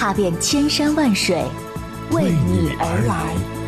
踏遍千山万水，为你而来。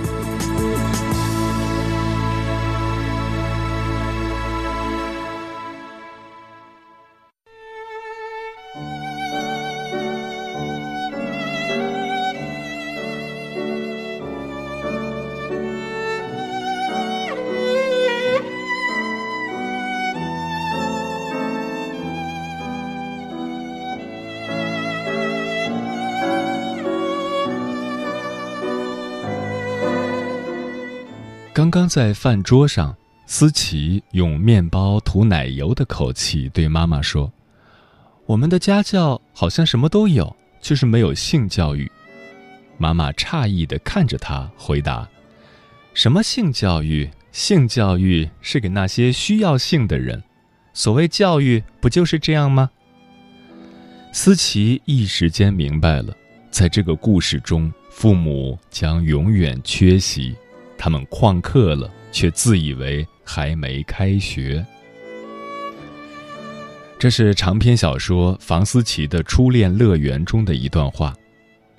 刚刚在饭桌上，思琪用面包涂奶油的口气对妈妈说：“我们的家教好像什么都有，就是没有性教育。”妈妈诧异的看着他，回答：“什么性教育？性教育是给那些需要性的人。所谓教育，不就是这样吗？”思琪一时间明白了，在这个故事中，父母将永远缺席。他们旷课了，却自以为还没开学。这是长篇小说《房思琪的初恋乐园》中的一段话。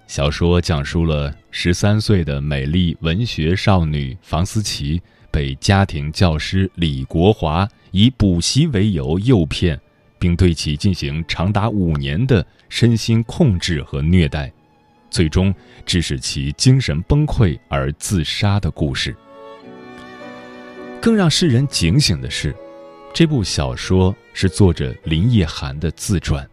小说讲述了十三岁的美丽文学少女房思琪被家庭教师李国华以补习为由诱骗，并对其进行长达五年的身心控制和虐待。最终致使其精神崩溃而自杀的故事。更让世人警醒的是，这部小说是作者林奕涵的自传。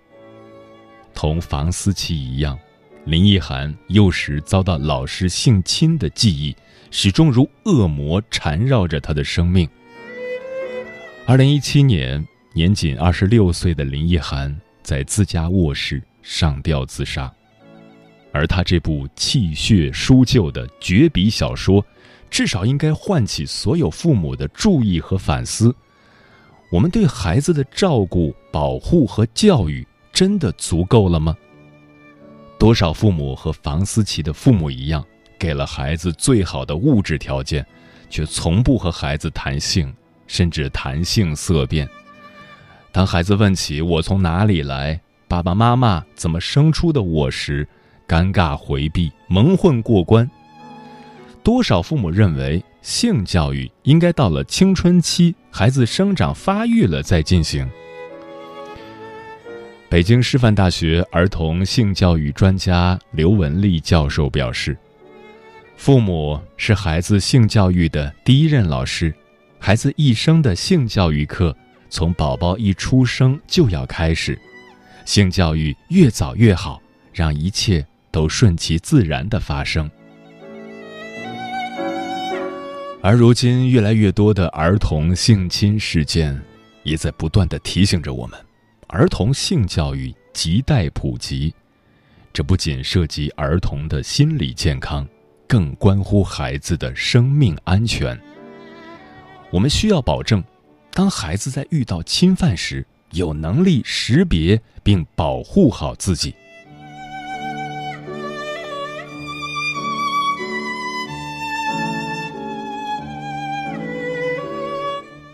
同房思琪一样，林奕涵幼时遭到老师性侵的记忆，始终如恶魔缠绕着他的生命。二零一七年，年仅二十六岁的林奕涵在自家卧室上吊自杀。而他这部气血书旧的绝笔小说，至少应该唤起所有父母的注意和反思：我们对孩子的照顾、保护和教育真的足够了吗？多少父母和房思琪的父母一样，给了孩子最好的物质条件，却从不和孩子谈性，甚至谈性色变。当孩子问起“我从哪里来，爸爸妈妈怎么生出的我”时，尴尬回避，蒙混过关。多少父母认为性教育应该到了青春期，孩子生长发育了再进行。北京师范大学儿童性教育专家刘文丽教授表示：“父母是孩子性教育的第一任老师，孩子一生的性教育课从宝宝一出生就要开始，性教育越早越好，让一切。”都顺其自然的发生，而如今越来越多的儿童性侵事件，也在不断的提醒着我们：儿童性教育亟待普及。这不仅涉及儿童的心理健康，更关乎孩子的生命安全。我们需要保证，当孩子在遇到侵犯时，有能力识别并保护好自己。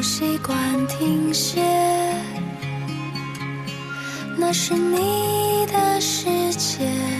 不习惯停歇？那是你的世界。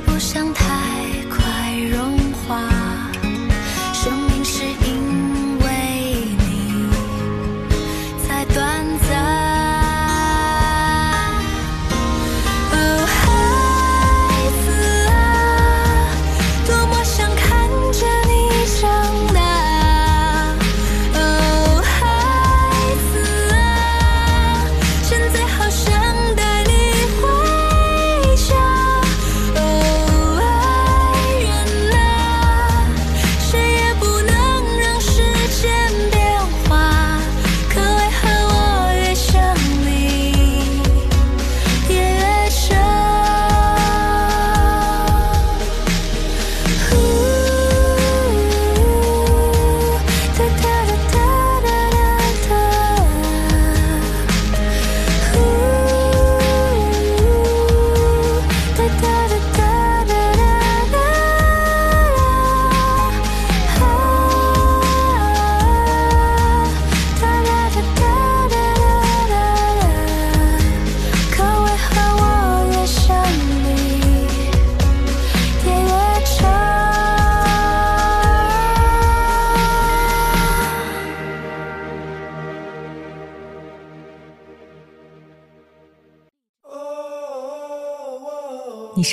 不想太。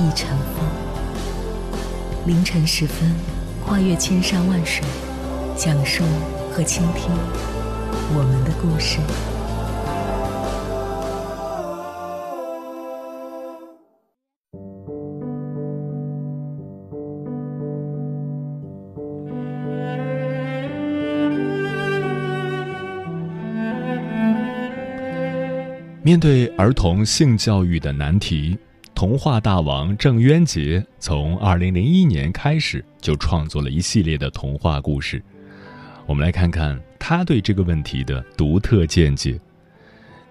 一程风。凌晨时分，跨越千山万水，讲述和倾听我们的故事。面对儿童性教育的难题，童话大王郑渊洁从2001年开始就创作了一系列的童话故事。我们来看看他对这个问题的独特见解。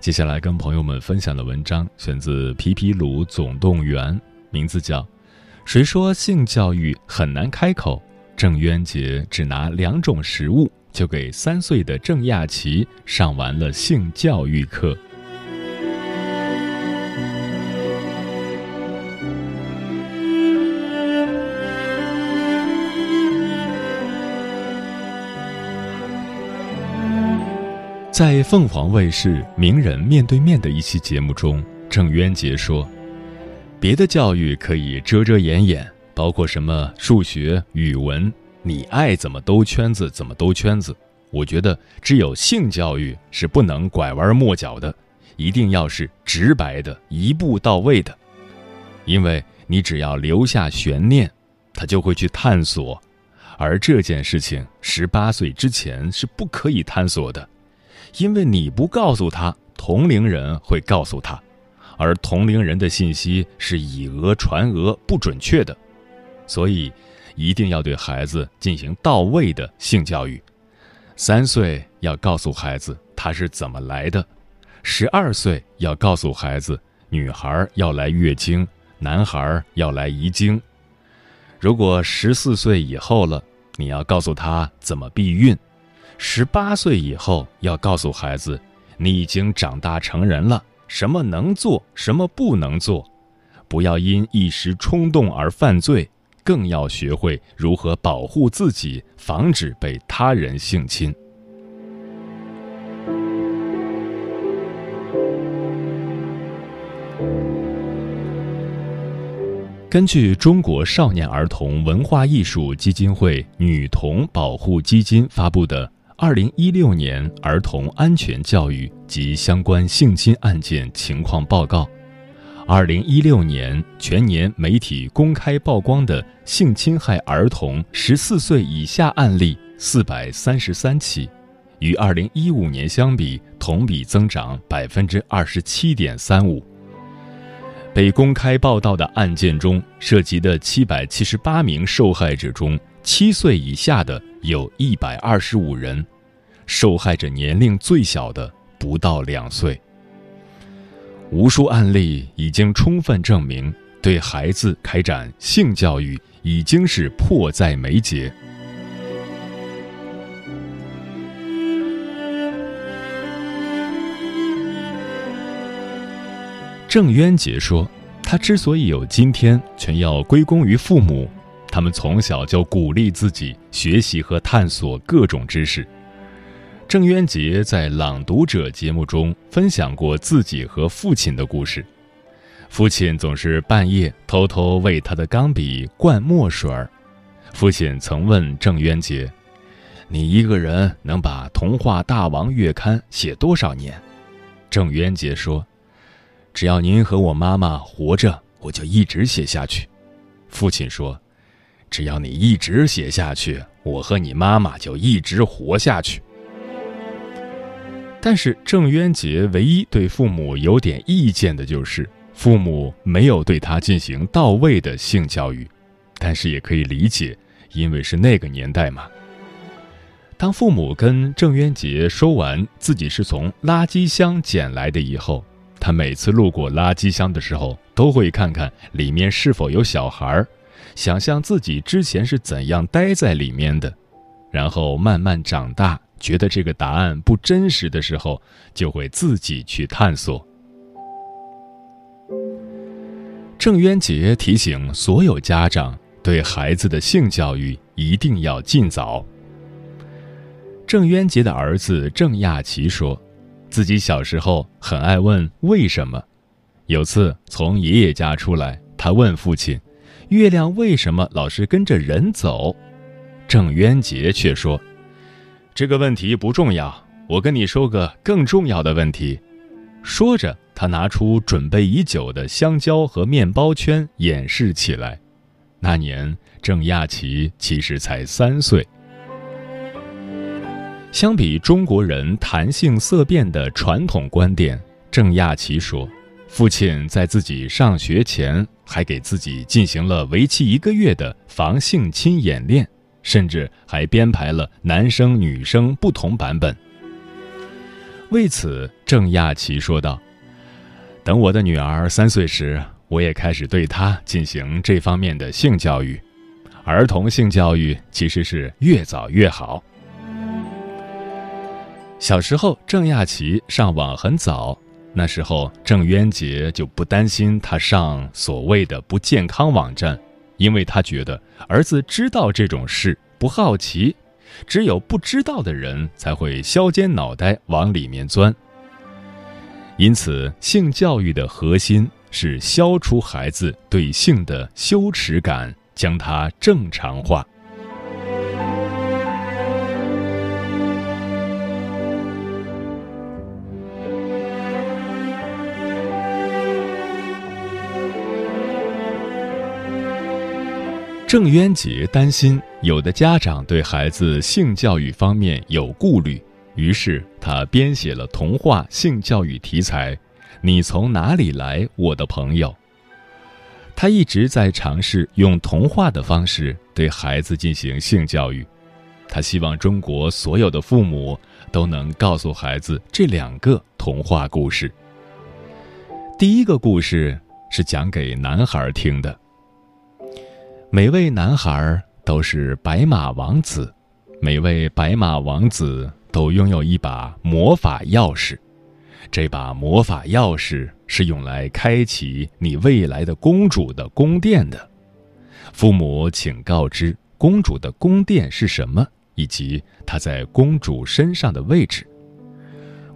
接下来跟朋友们分享的文章选自《皮皮鲁总动员》，名字叫《谁说性教育很难开口》。郑渊洁只拿两种食物，就给三岁的郑亚琪上完了性教育课。在凤凰卫视《名人面对面》的一期节目中，郑渊洁说：“别的教育可以遮遮掩掩，包括什么数学、语文，你爱怎么兜圈子怎么兜圈子。我觉得只有性教育是不能拐弯抹角的，一定要是直白的、一步到位的。因为你只要留下悬念，他就会去探索，而这件事情十八岁之前是不可以探索的。”因为你不告诉他，同龄人会告诉他，而同龄人的信息是以讹传讹，不准确的，所以一定要对孩子进行到位的性教育。三岁要告诉孩子他是怎么来的，十二岁要告诉孩子女孩要来月经，男孩要来遗精。如果十四岁以后了，你要告诉他怎么避孕。十八岁以后要告诉孩子，你已经长大成人了，什么能做，什么不能做，不要因一时冲动而犯罪，更要学会如何保护自己，防止被他人性侵。根据中国少年儿童文化艺术基金会女童保护基金发布的。二零一六年儿童安全教育及相关性侵案件情况报告，二零一六年全年媒体公开曝光的性侵害儿童十四岁以下案例四百三十三起，与二零一五年相比，同比增长百分之二十七点三五。被公开报道的案件中，涉及的七百七十八名受害者中，七岁以下的。有一百二十五人，受害者年龄最小的不到两岁。无数案例已经充分证明，对孩子开展性教育已经是迫在眉睫。郑渊洁说：“他之所以有今天，全要归功于父母。”他们从小就鼓励自己学习和探索各种知识。郑渊洁在《朗读者》节目中分享过自己和父亲的故事。父亲总是半夜偷偷为他的钢笔灌墨水儿。父亲曾问郑渊洁：“你一个人能把《童话大王》月刊写多少年？”郑渊洁说：“只要您和我妈妈活着，我就一直写下去。”父亲说。只要你一直写下去，我和你妈妈就一直活下去。但是郑渊洁唯一对父母有点意见的就是，父母没有对他进行到位的性教育。但是也可以理解，因为是那个年代嘛。当父母跟郑渊洁说完自己是从垃圾箱捡来的以后，他每次路过垃圾箱的时候，都会看看里面是否有小孩儿。想象自己之前是怎样待在里面的，然后慢慢长大，觉得这个答案不真实的时候，就会自己去探索。郑渊洁提醒所有家长，对孩子的性教育一定要尽早。郑渊洁的儿子郑亚琪说，自己小时候很爱问为什么。有次从爷爷家出来，他问父亲。月亮为什么老是跟着人走？郑渊洁却说：“这个问题不重要，我跟你说个更重要的问题。”说着，他拿出准备已久的香蕉和面包圈演示起来。那年，郑亚琪其实才三岁。相比中国人谈性色变的传统观点，郑亚琪说。父亲在自己上学前，还给自己进行了为期一个月的防性侵演练，甚至还编排了男生女生不同版本。为此，郑亚琪说道：“等我的女儿三岁时，我也开始对她进行这方面的性教育。儿童性教育其实是越早越好。”小时候，郑亚琪上网很早，那时候郑渊洁就不担心他上所谓的不健康网站，因为他觉得儿子知道这种事，不好奇。只有不知道的人才会削尖脑袋往里面钻。因此，性教育的核心是消除孩子对性的羞耻感，将它正常化。郑渊洁担心有的家长对孩子性教育方面有顾虑，于是他编写了童话性教育题材《你从哪里来，我的朋友》。他一直在尝试用童话的方式对孩子进行性教育，他希望中国所有的父母都能告诉孩子这两个童话故事。第一个故事是讲给男孩听的。每位男孩都是白马王子，每位白马王子都拥有一把魔法钥匙。这把魔法钥匙是用来开启你未来的公主的宫殿的。父母，请告知公主的宫殿是什么，以及她在公主身上的位置。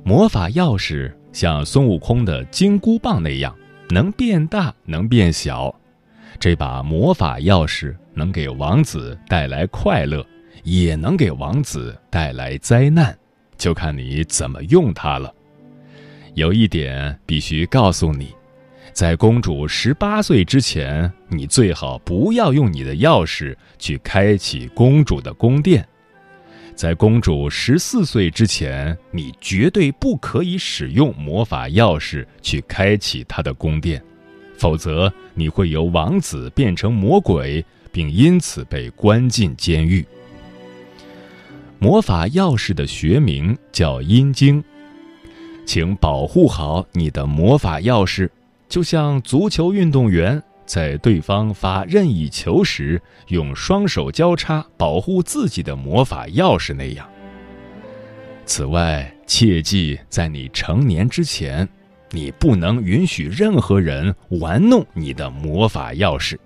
魔法钥匙像孙悟空的金箍棒那样，能变大，能变小。这把魔法钥匙能给王子带来快乐，也能给王子带来灾难，就看你怎么用它了。有一点必须告诉你，在公主十八岁之前，你最好不要用你的钥匙去开启公主的宫殿；在公主十四岁之前，你绝对不可以使用魔法钥匙去开启她的宫殿。否则，你会由王子变成魔鬼，并因此被关进监狱。魔法钥匙的学名叫阴茎，请保护好你的魔法钥匙，就像足球运动员在对方发任意球时用双手交叉保护自己的魔法钥匙那样。此外，切记在你成年之前。你不能允许任何人玩弄你的魔法钥匙。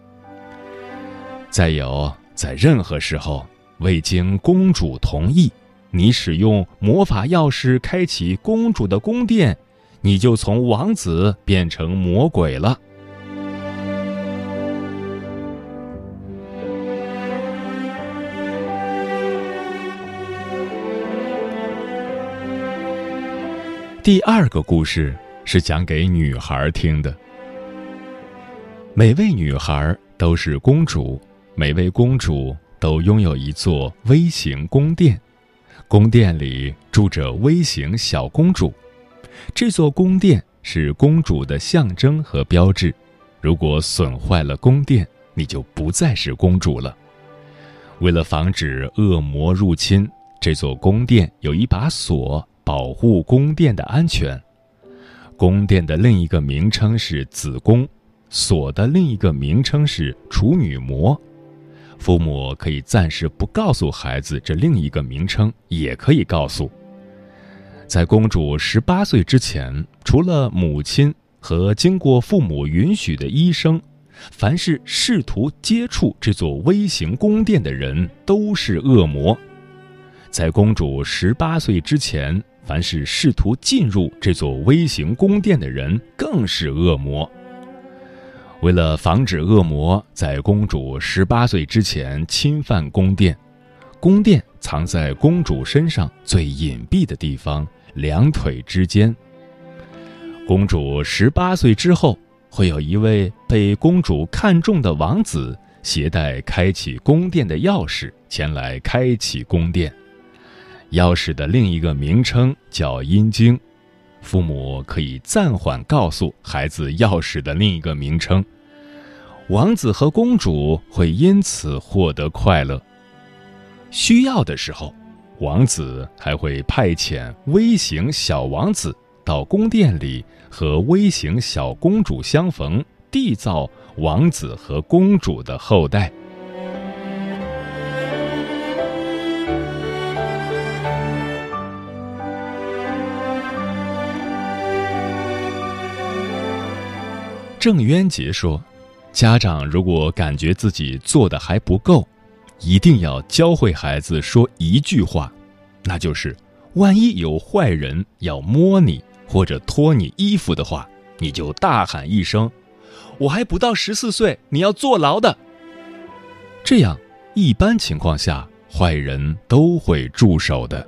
再有，在任何时候未经公主同意，你使用魔法钥匙开启公主的宫殿，你就从王子变成魔鬼了。第二个故事。是讲给女孩听的。每位女孩都是公主，每位公主都拥有一座微型宫殿，宫殿里住着微型小公主。这座宫殿是公主的象征和标志。如果损坏了宫殿，你就不再是公主了。为了防止恶魔入侵，这座宫殿有一把锁，保护宫殿的安全。宫殿的另一个名称是子宫，锁的另一个名称是处女膜。父母可以暂时不告诉孩子这另一个名称，也可以告诉。在公主十八岁之前，除了母亲和经过父母允许的医生，凡是试图接触这座微型宫殿的人都是恶魔。在公主十八岁之前。凡是试图进入这座微型宫殿的人，更是恶魔。为了防止恶魔在公主十八岁之前侵犯宫殿，宫殿藏在公主身上最隐蔽的地方——两腿之间。公主十八岁之后，会有一位被公主看中的王子携带开启宫殿的钥匙前来开启宫殿。钥匙的另一个名称叫阴茎，父母可以暂缓告诉孩子钥匙的另一个名称。王子和公主会因此获得快乐。需要的时候，王子还会派遣微型小王子到宫殿里和微型小公主相逢，缔造王子和公主的后代。郑渊洁说：“家长如果感觉自己做的还不够，一定要教会孩子说一句话，那就是：万一有坏人要摸你或者脱你衣服的话，你就大喊一声：‘我还不到十四岁，你要坐牢的。’这样，一般情况下，坏人都会住手的。”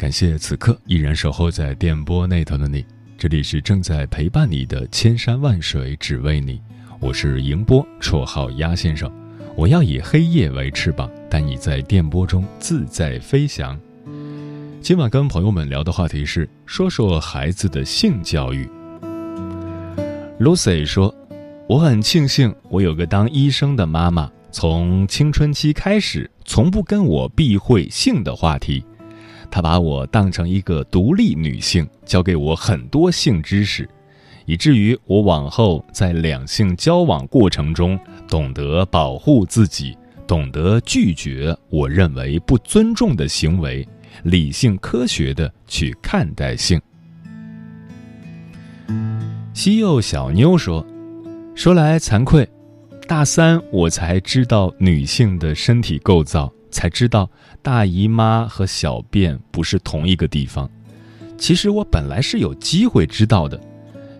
感谢此刻依然守候在电波那头的你，这里是正在陪伴你的千山万水只为你，我是迎波，绰号鸭先生。我要以黑夜为翅膀，带你在电波中自在飞翔。今晚跟朋友们聊的话题是说说孩子的性教育。Lucy 说：“我很庆幸我有个当医生的妈妈，从青春期开始，从不跟我避讳性的话题。”她把我当成一个独立女性，教给我很多性知识，以至于我往后在两性交往过程中懂得保护自己，懂得拒绝我认为不尊重的行为，理性科学的去看待性。西柚小妞说：“说来惭愧，大三我才知道女性的身体构造。”才知道大姨妈和小便不是同一个地方。其实我本来是有机会知道的。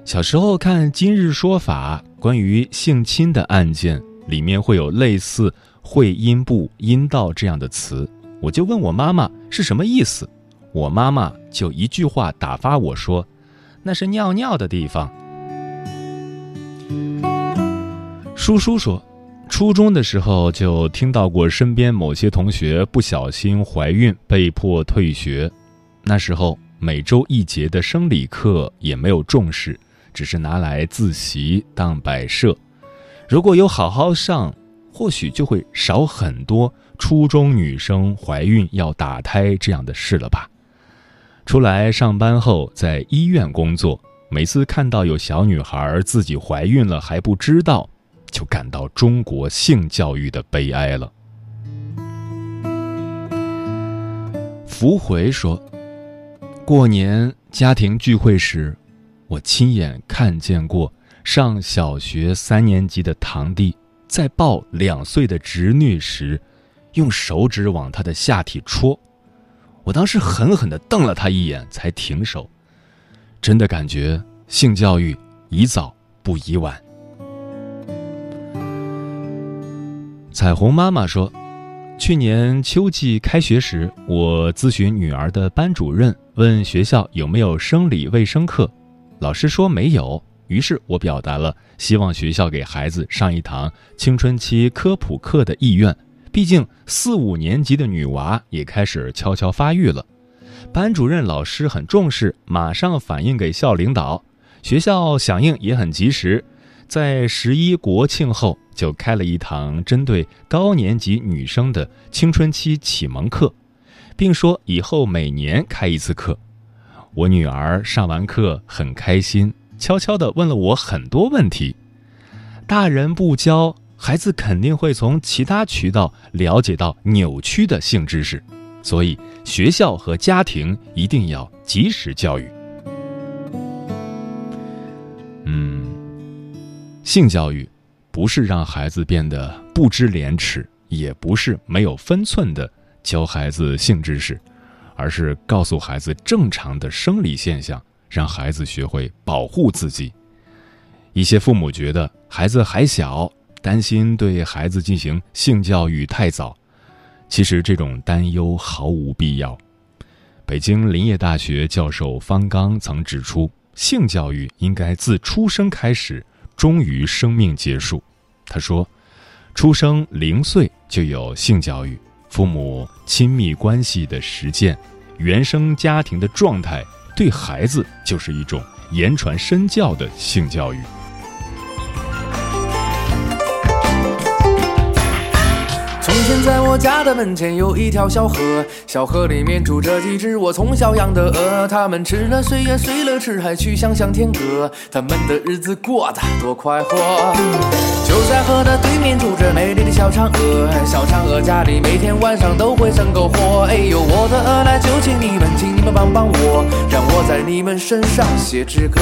小时候看《今日说法》关于性侵的案件，里面会有类似“会阴部”“阴道”这样的词，我就问我妈妈是什么意思。我妈妈就一句话打发我说：“那是尿尿的地方。”叔叔说。初中的时候就听到过身边某些同学不小心怀孕被迫退学，那时候每周一节的生理课也没有重视，只是拿来自习当摆设。如果有好好上，或许就会少很多初中女生怀孕要打胎这样的事了吧。出来上班后在医院工作，每次看到有小女孩自己怀孕了还不知道。就感到中国性教育的悲哀了。福回说：“过年家庭聚会时，我亲眼看见过上小学三年级的堂弟在抱两岁的侄女时，用手指往她的下体戳。我当时狠狠的瞪了他一眼，才停手。真的感觉性教育宜早不宜晚。”彩虹妈妈说：“去年秋季开学时，我咨询女儿的班主任，问学校有没有生理卫生课，老师说没有。于是我表达了希望学校给孩子上一堂青春期科普课的意愿。毕竟四五年级的女娃也开始悄悄发育了。班主任老师很重视，马上反映给校领导，学校响应也很及时，在十一国庆后。”就开了一堂针对高年级女生的青春期启蒙课，并说以后每年开一次课。我女儿上完课很开心，悄悄地问了我很多问题。大人不教，孩子肯定会从其他渠道了解到扭曲的性知识，所以学校和家庭一定要及时教育。性教育。不是让孩子变得不知廉耻，也不是没有分寸的教孩子性知识，而是告诉孩子正常的生理现象，让孩子学会保护自己。一些父母觉得孩子还小，担心对孩子进行性教育太早，其实这种担忧毫无必要。北京林业大学教授方刚曾指出，性教育应该自出生开始，终于生命结束。他说，出生零岁就有性教育，父母亲密关系的实践，原生家庭的状态，对孩子就是一种言传身教的性教育。从前在我家的门前有一条小河，小河里面住着几只我从小养的鹅，它们吃了睡呀睡了吃，还去想象天歌，它们的日子过得多快活。就在河的对面住着美丽的小嫦娥，小嫦娥家里每天晚上都会生篝火。哎呦，我的鹅来，就请你们，请你们帮帮我，让我在你们身上写支歌。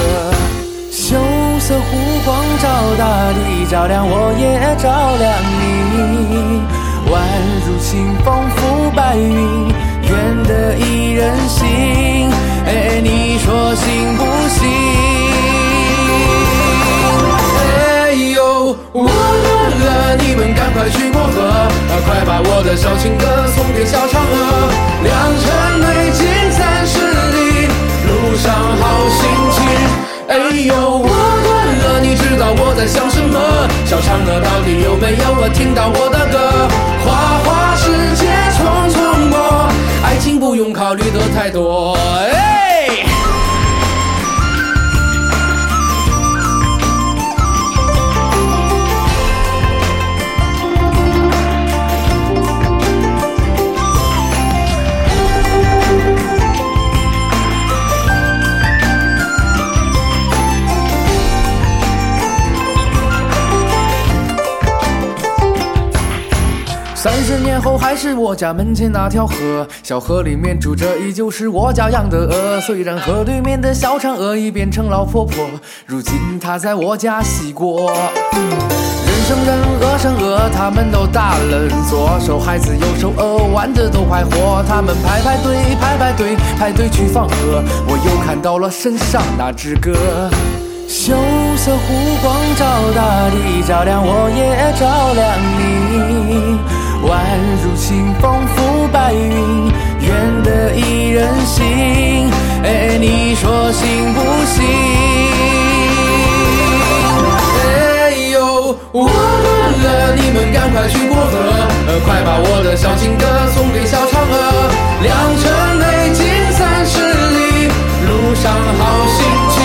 羞涩湖光照大地，照亮我也照亮你。宛如清风拂白云，愿得一人心。哎，你说行不行？哎呦，我的鹅，你们赶快去过河，快把我的小情歌送给小嫦娥。良辰美景三十，上好心情。哎呦，我的鹅，你知道我在想什么？小嫦娥到底有没有我听到我的歌？花花世界匆匆过，爱情不用考虑的太多。哎。是我家门前那条河，小河里面住着依旧是我家养的鹅。虽然河对面的小嫦娥已变成老婆婆，如今她在我家洗锅。人生人，鹅生鹅，他们都大了，左手孩子，右手鹅，玩的都快活。他们排排队，排排队，排队去放鹅。我又看到了身上那只鸽。羞涩湖光照大地，照亮我也照亮你。宛如清风拂白云，愿得一人心。哎，你说行不行？哎呦，我的鹅，你们赶快去过河，快把我的小情歌送给小嫦娥。良辰美景三十里，路上好心情。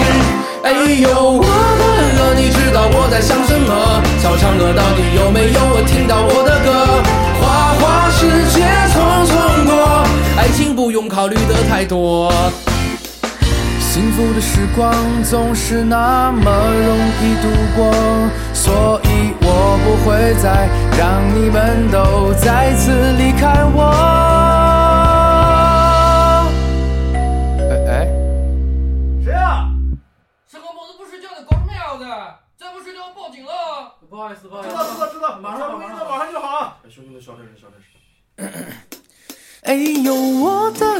哎呦，我的鹅，你知道我在想什么？小嫦娥到底有没有听到我的歌？考虑的太多。幸福的时光总是那么容易度过，所以我不会再让你们都再次离开我。哎哎。谁啊？三更包子不睡觉的搞什么呀子？再不睡觉我报警了！不好意思，不好意思，知道知道知道，马上马上马上就好。兄弟们，小点声，小点声。哎呦，我的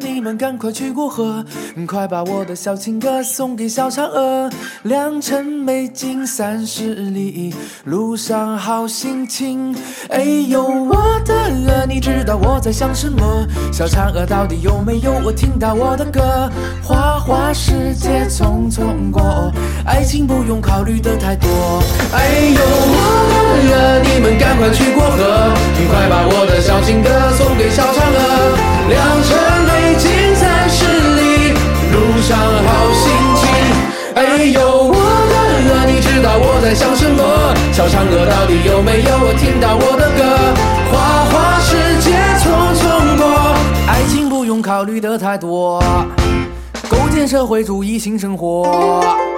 你们赶快去过河，快把我的小情歌送给小嫦娥。良辰美景三十里，路上好心情。哎呦，我的鹅，你知道我在想什么？小嫦娥到底有没有我听到我的歌？花花世界匆匆过，爱情不用考虑的太多。哎呦，我的鹅，你们赶快去过河，快把我的小情歌送给小嫦娥。良辰美景三十里，路上好心情。哎呦，我的鹅，你知道我在想什么？小嫦娥到底有没有我听到我的歌？花花世界匆匆过，爱情不用考虑的太多，构建社会主义新生活。